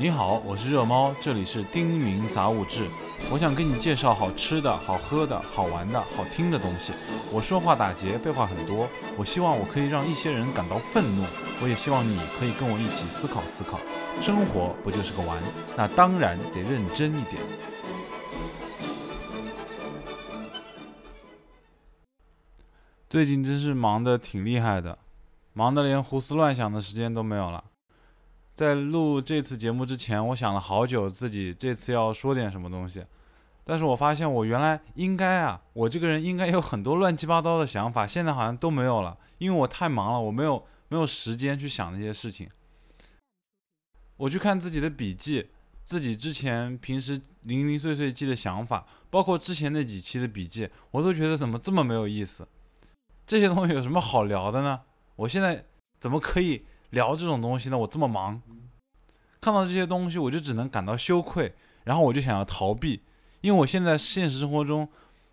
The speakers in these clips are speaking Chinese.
你好，我是热猫，这里是丁明杂物志。我想跟你介绍好吃的、好喝的、好玩的、好听的东西。我说话打结，废话很多。我希望我可以让一些人感到愤怒，我也希望你可以跟我一起思考思考。生活不就是个玩？那当然得认真一点。最近真是忙得挺厉害的，忙得连胡思乱想的时间都没有了。在录这次节目之前，我想了好久，自己这次要说点什么东西。但是我发现我原来应该啊，我这个人应该有很多乱七八糟的想法，现在好像都没有了，因为我太忙了，我没有没有时间去想那些事情。我去看自己的笔记，自己之前平时零零碎碎记的想法，包括之前那几期的笔记，我都觉得怎么这么没有意思。这些东西有什么好聊的呢？我现在怎么可以聊这种东西呢？我这么忙，看到这些东西我就只能感到羞愧，然后我就想要逃避，因为我现在现实生活中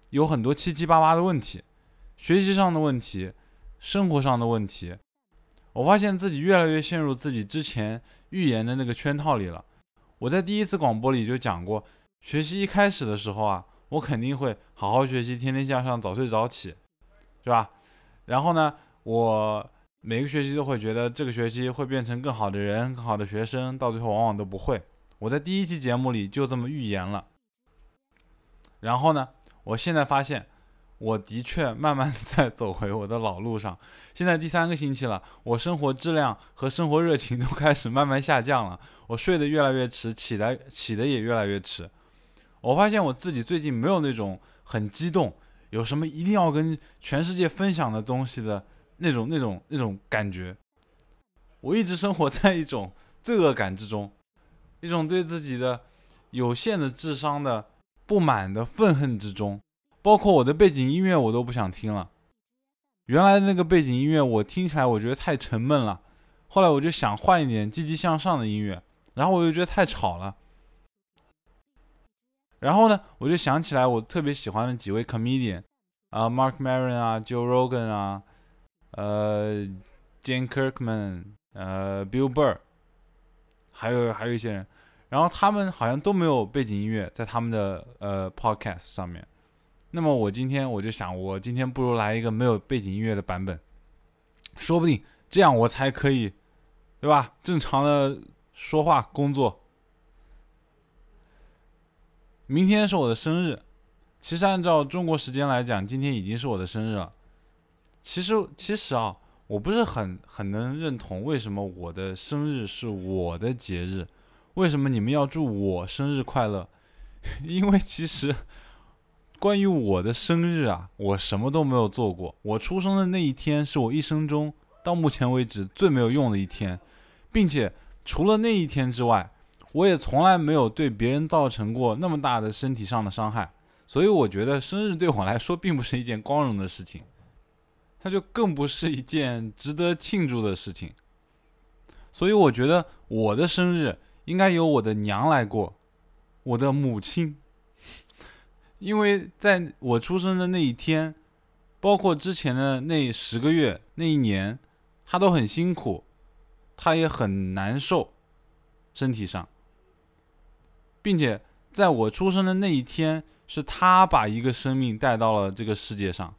有很多七七八八的问题，学习上的问题，生活上的问题，我发现自己越来越陷入自己之前预言的那个圈套里了。我在第一次广播里就讲过，学习一开始的时候啊，我肯定会好好学习，天天向上，早睡早起，是吧？然后呢，我每个学期都会觉得这个学期会变成更好的人、更好的学生，到最后往往都不会。我在第一期节目里就这么预言了。然后呢，我现在发现，我的确慢慢在走回我的老路上。现在第三个星期了，我生活质量和生活热情都开始慢慢下降了。我睡得越来越迟，起来起的也越来越迟。我发现我自己最近没有那种很激动。有什么一定要跟全世界分享的东西的那种、那种、那种感觉？我一直生活在一种罪恶感之中，一种对自己的有限的智商的不满的愤恨之中。包括我的背景音乐，我都不想听了。原来那个背景音乐，我听起来我觉得太沉闷了。后来我就想换一点积极向上的音乐，然后我又觉得太吵了。然后呢，我就想起来我特别喜欢的几位 comedian，啊，Mark Maron 啊，Joe Rogan 啊，呃，Jane Kirkman，呃，Bill Burr，还有还有一些人，然后他们好像都没有背景音乐在他们的呃 podcast 上面。那么我今天我就想，我今天不如来一个没有背景音乐的版本，说不定这样我才可以，对吧？正常的说话工作。明天是我的生日，其实按照中国时间来讲，今天已经是我的生日了。其实，其实啊，我不是很很能认同为什么我的生日是我的节日，为什么你们要祝我生日快乐？因为其实关于我的生日啊，我什么都没有做过。我出生的那一天是我一生中到目前为止最没有用的一天，并且除了那一天之外。我也从来没有对别人造成过那么大的身体上的伤害，所以我觉得生日对我来说并不是一件光荣的事情，它就更不是一件值得庆祝的事情。所以我觉得我的生日应该由我的娘来过，我的母亲，因为在我出生的那一天，包括之前的那十个月、那一年，她都很辛苦，她也很难受，身体上。并且在我出生的那一天，是他把一个生命带到了这个世界上。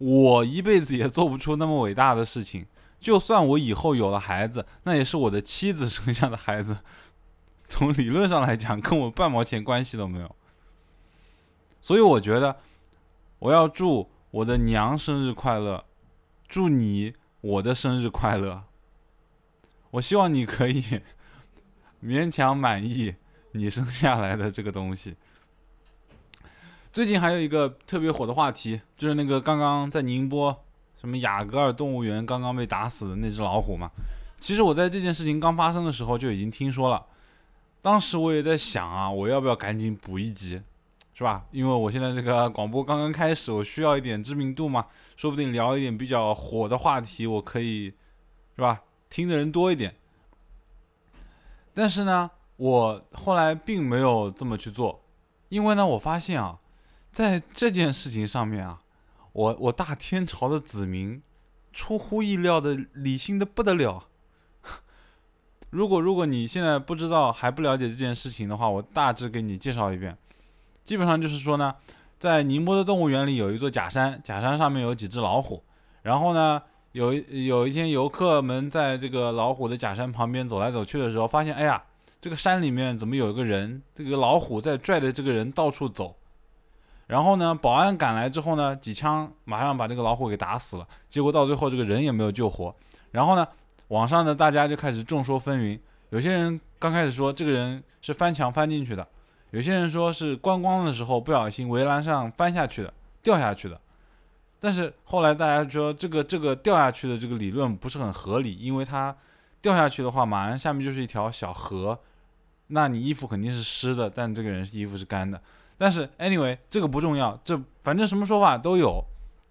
我一辈子也做不出那么伟大的事情。就算我以后有了孩子，那也是我的妻子生下的孩子。从理论上来讲，跟我半毛钱关系都没有。所以我觉得，我要祝我的娘生日快乐，祝你我的生日快乐。我希望你可以。勉强满意你生下来的这个东西。最近还有一个特别火的话题，就是那个刚刚在宁波什么雅戈尔动物园刚刚被打死的那只老虎嘛。其实我在这件事情刚发生的时候就已经听说了，当时我也在想啊，我要不要赶紧补一集，是吧？因为我现在这个广播刚刚开始，我需要一点知名度嘛，说不定聊一点比较火的话题，我可以，是吧？听的人多一点。但是呢，我后来并没有这么去做，因为呢，我发现啊，在这件事情上面啊，我我大天朝的子民出乎意料的理性的不得了。如果如果你现在不知道还不了解这件事情的话，我大致给你介绍一遍。基本上就是说呢，在宁波的动物园里有一座假山，假山上面有几只老虎。然后呢，有有一天游客们在这个老虎的假山旁边走来走去的时候，发现，哎呀，这个山里面怎么有一个人？这个老虎在拽着这个人到处走。然后呢，保安赶来之后呢，几枪马上把这个老虎给打死了。结果到最后这个人也没有救活。然后呢，网上呢大家就开始众说纷纭。有些人刚开始说这个人是翻墙翻进去的，有些人说是观光的时候不小心围栏上翻下去的，掉下去的。但是后来大家说这个这个掉下去的这个理论不是很合理，因为它掉下去的话，马上下面就是一条小河，那你衣服肯定是湿的，但这个人衣服是干的。但是，anyway，这个不重要，这反正什么说法都有。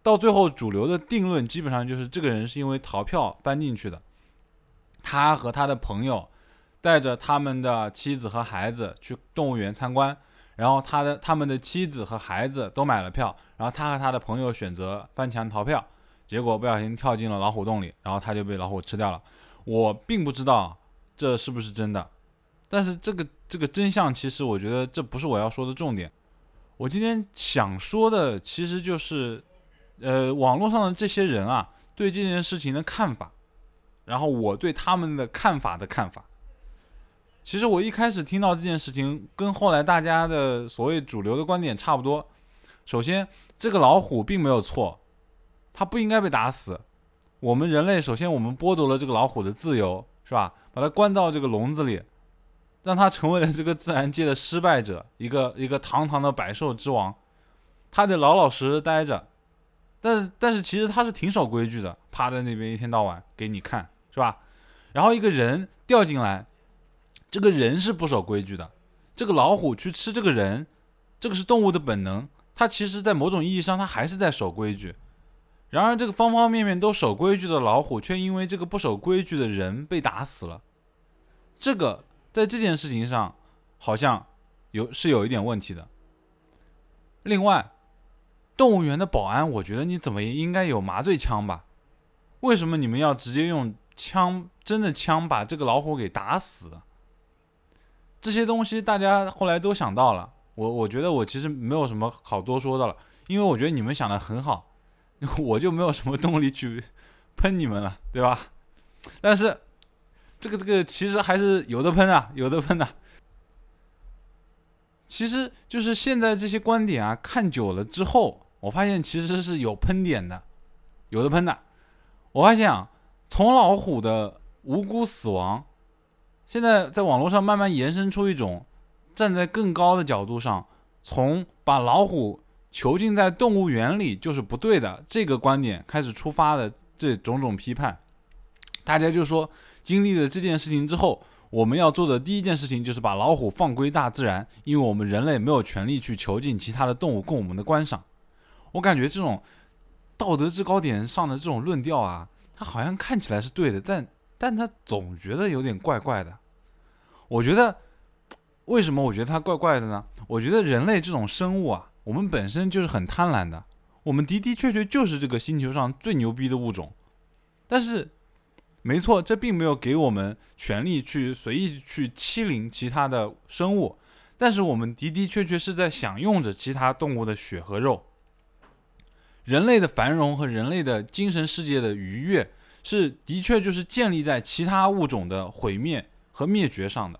到最后，主流的定论基本上就是这个人是因为逃票翻进去的。他和他的朋友带着他们的妻子和孩子去动物园参观，然后他的他们的妻子和孩子都买了票，然后他和他的朋友选择翻墙逃票，结果不小心跳进了老虎洞里，然后他就被老虎吃掉了。我并不知道这是不是真的，但是这个这个真相，其实我觉得这不是我要说的重点。我今天想说的其实就是，呃，网络上的这些人啊，对这件事情的看法，然后我对他们的看法的看法。其实我一开始听到这件事情，跟后来大家的所谓主流的观点差不多。首先，这个老虎并没有错，它不应该被打死。我们人类首先我们剥夺了这个老虎的自由，是吧？把它关到这个笼子里。让他成为了这个自然界的失败者，一个一个堂堂的百兽之王，他得老老实实待着，但是但是其实他是挺守规矩的，趴在那边一天到晚给你看，是吧？然后一个人掉进来，这个人是不守规矩的，这个老虎去吃这个人，这个是动物的本能，它其实在某种意义上它还是在守规矩。然而这个方方面面都守规矩的老虎，却因为这个不守规矩的人被打死了，这个。在这件事情上，好像有是有一点问题的。另外，动物园的保安，我觉得你怎么也应该有麻醉枪吧？为什么你们要直接用枪，真的枪把这个老虎给打死？这些东西大家后来都想到了，我我觉得我其实没有什么好多说的了，因为我觉得你们想的很好，我就没有什么动力去 喷你们了，对吧？但是。这个这个其实还是有的喷啊，有的喷的。其实就是现在这些观点啊，看久了之后，我发现其实是有喷点的，有的喷的。我发现啊，从老虎的无辜死亡，现在在网络上慢慢延伸出一种站在更高的角度上，从把老虎囚禁在动物园里就是不对的这个观点开始出发的这种种批判，大家就说。经历了这件事情之后，我们要做的第一件事情就是把老虎放归大自然，因为我们人类没有权利去囚禁其他的动物供我们的观赏。我感觉这种道德制高点上的这种论调啊，它好像看起来是对的，但但它总觉得有点怪怪的。我觉得为什么我觉得它怪怪的呢？我觉得人类这种生物啊，我们本身就是很贪婪的，我们的的确确就是这个星球上最牛逼的物种，但是。没错，这并没有给我们权利去随意去欺凌其他的生物，但是我们的的确确是在享用着其他动物的血和肉。人类的繁荣和人类的精神世界的愉悦，是的确就是建立在其他物种的毁灭和灭绝上的。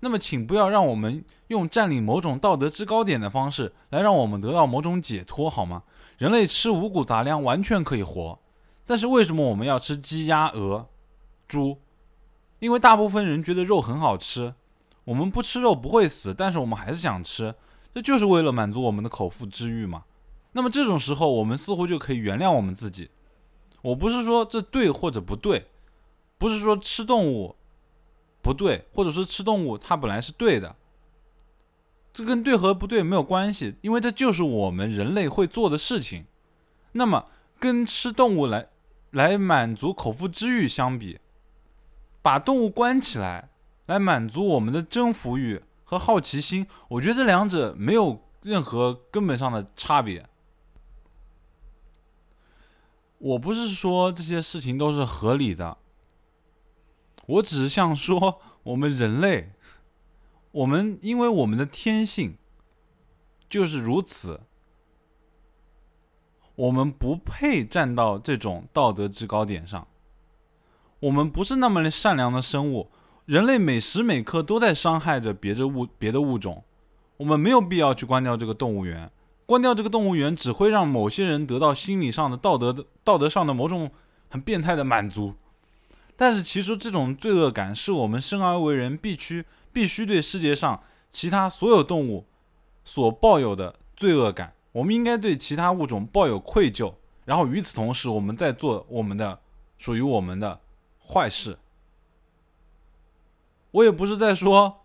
那么，请不要让我们用占领某种道德制高点的方式来让我们得到某种解脱，好吗？人类吃五谷杂粮完全可以活。但是为什么我们要吃鸡鸭鹅、猪？因为大部分人觉得肉很好吃。我们不吃肉不会死，但是我们还是想吃，这就是为了满足我们的口腹之欲嘛。那么这种时候，我们似乎就可以原谅我们自己。我不是说这对或者不对，不是说吃动物不对，或者说吃动物它本来是对的，这跟对和不对没有关系，因为这就是我们人类会做的事情。那么跟吃动物来。来满足口腹之欲相比，把动物关起来来满足我们的征服欲和好奇心，我觉得这两者没有任何根本上的差别。我不是说这些事情都是合理的，我只是想说，我们人类，我们因为我们的天性就是如此，我们不配站到这种道德制高点上。我们不是那么的善良的生物，人类每时每刻都在伤害着别的物别的物种。我们没有必要去关掉这个动物园，关掉这个动物园只会让某些人得到心理上的道德的道德上的某种很变态的满足。但是其实这种罪恶感是我们生而为人必须必须对世界上其他所有动物所抱有的罪恶感。我们应该对其他物种抱有愧疚，然后与此同时，我们在做我们的属于我们的坏事。我也不是在说。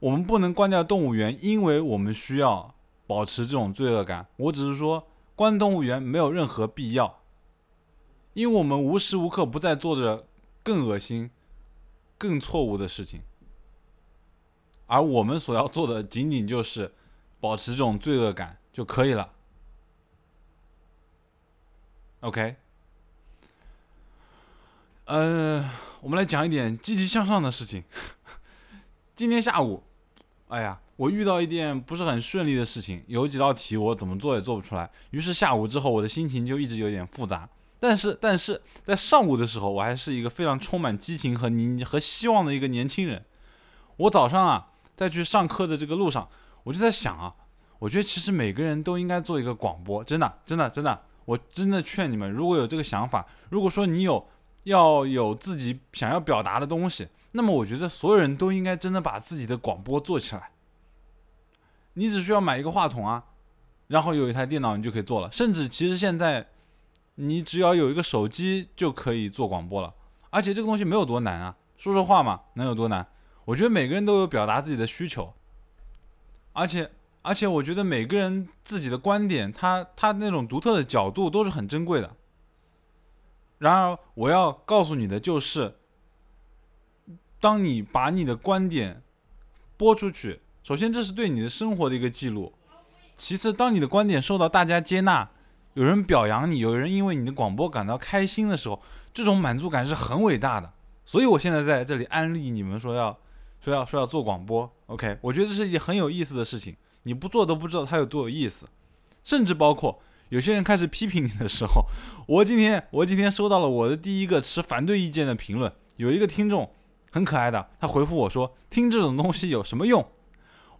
我们不能关掉动物园，因为我们需要保持这种罪恶感。我只是说，关动物园没有任何必要，因为我们无时无刻不在做着更恶心、更错误的事情，而我们所要做的仅仅就是保持这种罪恶感就可以了。OK，呃，我们来讲一点积极向上的事情。今天下午。哎呀，我遇到一件不是很顺利的事情，有几道题我怎么做也做不出来。于是下午之后，我的心情就一直有点复杂。但是，但是在上午的时候，我还是一个非常充满激情和你和希望的一个年轻人。我早上啊，在去上课的这个路上，我就在想啊，我觉得其实每个人都应该做一个广播，真的，真的，真的，我真的劝你们，如果有这个想法，如果说你有要有自己想要表达的东西。那么我觉得所有人都应该真的把自己的广播做起来。你只需要买一个话筒啊，然后有一台电脑，你就可以做了。甚至其实现在，你只要有一个手机就可以做广播了。而且这个东西没有多难啊，说说话嘛，能有多难？我觉得每个人都有表达自己的需求，而且而且我觉得每个人自己的观点，他他那种独特的角度都是很珍贵的。然而我要告诉你的就是。当你把你的观点播出去，首先这是对你的生活的一个记录；其次，当你的观点受到大家接纳，有人表扬你，有人因为你的广播感到开心的时候，这种满足感是很伟大的。所以我现在在这里安利你们说要说要说要做广播，OK？我觉得这是一件很有意思的事情，你不做都不知道它有多有意思。甚至包括有些人开始批评你的时候，我今天我今天收到了我的第一个持反对意见的评论，有一个听众。很可爱的，他回复我说：“听这种东西有什么用？”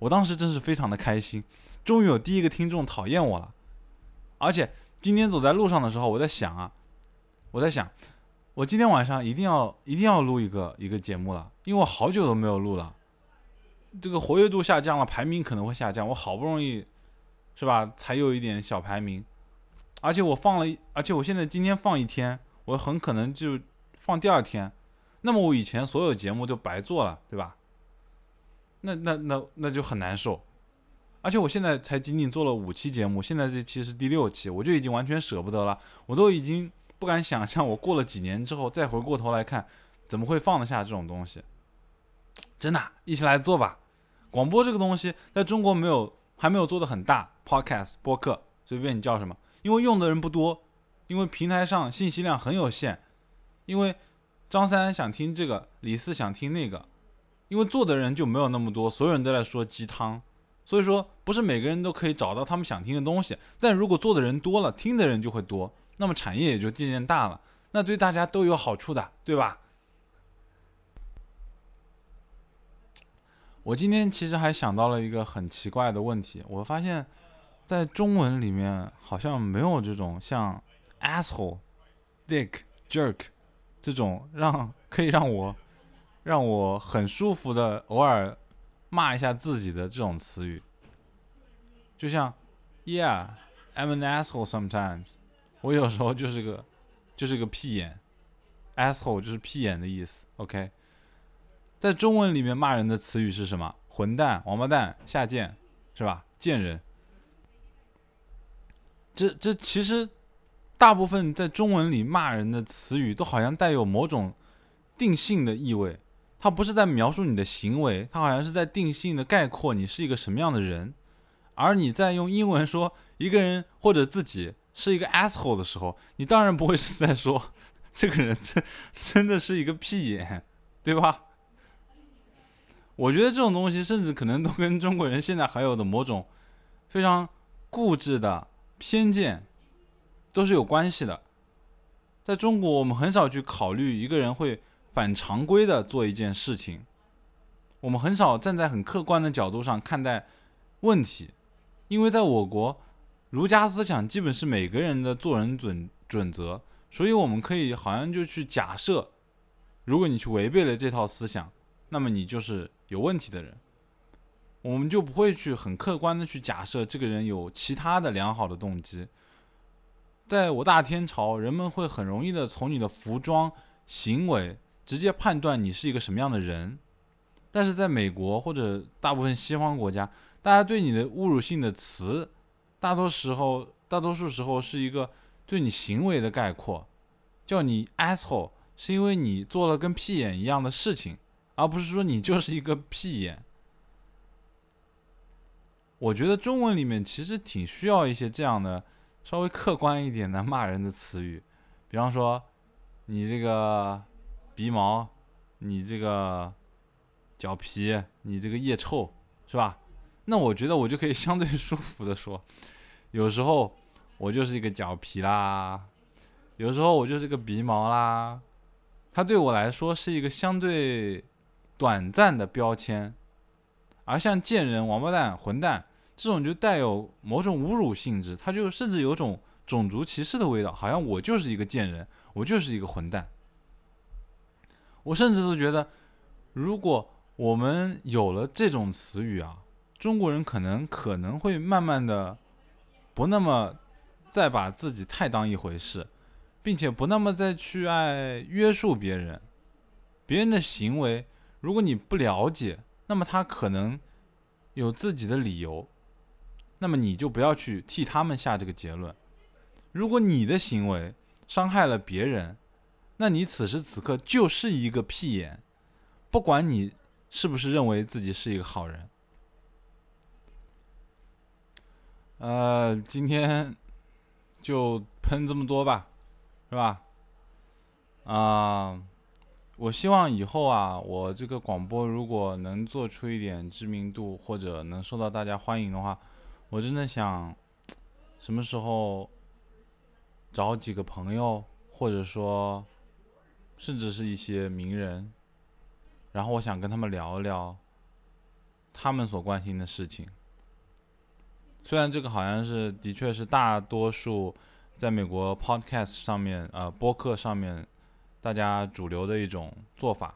我当时真是非常的开心，终于有第一个听众讨厌我了。而且今天走在路上的时候，我在想啊，我在想，我今天晚上一定要一定要录一个一个节目了，因为我好久都没有录了。这个活跃度下降了，排名可能会下降。我好不容易是吧，才有一点小排名，而且我放了，而且我现在今天放一天，我很可能就放第二天。那么我以前所有节目就白做了，对吧？那那那那就很难受，而且我现在才仅仅做了五期节目，现在这期是第六期，我就已经完全舍不得了，我都已经不敢想象，我过了几年之后再回过头来看，怎么会放得下这种东西？真的，一起来做吧！广播这个东西在中国没有还没有做的很大，podcast 播客随便你叫什么，因为用的人不多，因为平台上信息量很有限，因为。张三想听这个，李四想听那个，因为做的人就没有那么多，所有人都在说鸡汤，所以说不是每个人都可以找到他们想听的东西。但如果做的人多了，听的人就会多，那么产业也就渐渐大了，那对大家都有好处的，对吧？我今天其实还想到了一个很奇怪的问题，我发现，在中文里面好像没有这种像 asshole、dick、jerk。这种让可以让我让我很舒服的偶尔骂一下自己的这种词语，就像 Yeah，I'm an asshole sometimes。我有时候就是个就是个屁眼，asshole 就是屁眼的意思。OK，在中文里面骂人的词语是什么？混蛋、王八蛋、下贱，是吧？贱人。这这其实。大部分在中文里骂人的词语都好像带有某种定性的意味，它不是在描述你的行为，它好像是在定性的概括你是一个什么样的人。而你在用英文说一个人或者自己是一个 asshole 的时候，你当然不会是在说 这个人真真的是一个屁眼，对吧？我觉得这种东西，甚至可能都跟中国人现在还有的某种非常固执的偏见都是有关系的。在中国，我们很少去考虑一个人会反常规的做一件事情，我们很少站在很客观的角度上看待问题，因为在我国，儒家思想基本是每个人的做人准准则，所以我们可以好像就去假设，如果你去违背了这套思想，那么你就是有问题的人，我们就不会去很客观的去假设这个人有其他的良好的动机。在我大天朝，人们会很容易的从你的服装、行为直接判断你是一个什么样的人，但是在美国或者大部分西方国家，大家对你的侮辱性的词，大多时候、大多数时候是一个对你行为的概括，叫你 asshole，是因为你做了跟屁眼一样的事情，而不是说你就是一个屁眼。我觉得中文里面其实挺需要一些这样的。稍微客观一点的骂人的词语，比方说，你这个鼻毛，你这个脚皮，你这个腋臭，是吧？那我觉得我就可以相对 舒服的说，有时候我就是一个脚皮啦，有时候我就是个鼻毛啦，它对我来说是一个相对短暂的标签，而像贱人、王八蛋、混蛋。这种就带有某种侮辱性质，它就甚至有种种族歧视的味道，好像我就是一个贱人，我就是一个混蛋。我甚至都觉得，如果我们有了这种词语啊，中国人可能可能会慢慢的不那么再把自己太当一回事，并且不那么再去爱约束别人。别人的行为，如果你不了解，那么他可能有自己的理由。那么你就不要去替他们下这个结论。如果你的行为伤害了别人，那你此时此刻就是一个屁眼，不管你是不是认为自己是一个好人。呃，今天就喷这么多吧，是吧？啊，我希望以后啊，我这个广播如果能做出一点知名度，或者能受到大家欢迎的话。我真的想，什么时候找几个朋友，或者说，甚至是一些名人，然后我想跟他们聊聊他们所关心的事情。虽然这个好像是的确是大多数在美国 Podcast 上面，呃，播客上面大家主流的一种做法，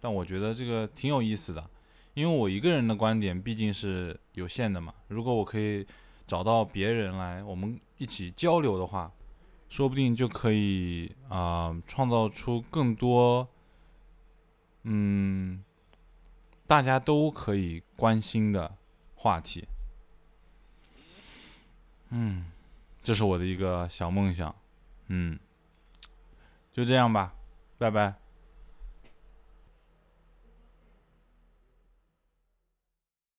但我觉得这个挺有意思的。因为我一个人的观点毕竟是有限的嘛，如果我可以找到别人来，我们一起交流的话，说不定就可以啊，创造出更多，嗯，大家都可以关心的话题。嗯，这是我的一个小梦想。嗯，就这样吧，拜拜。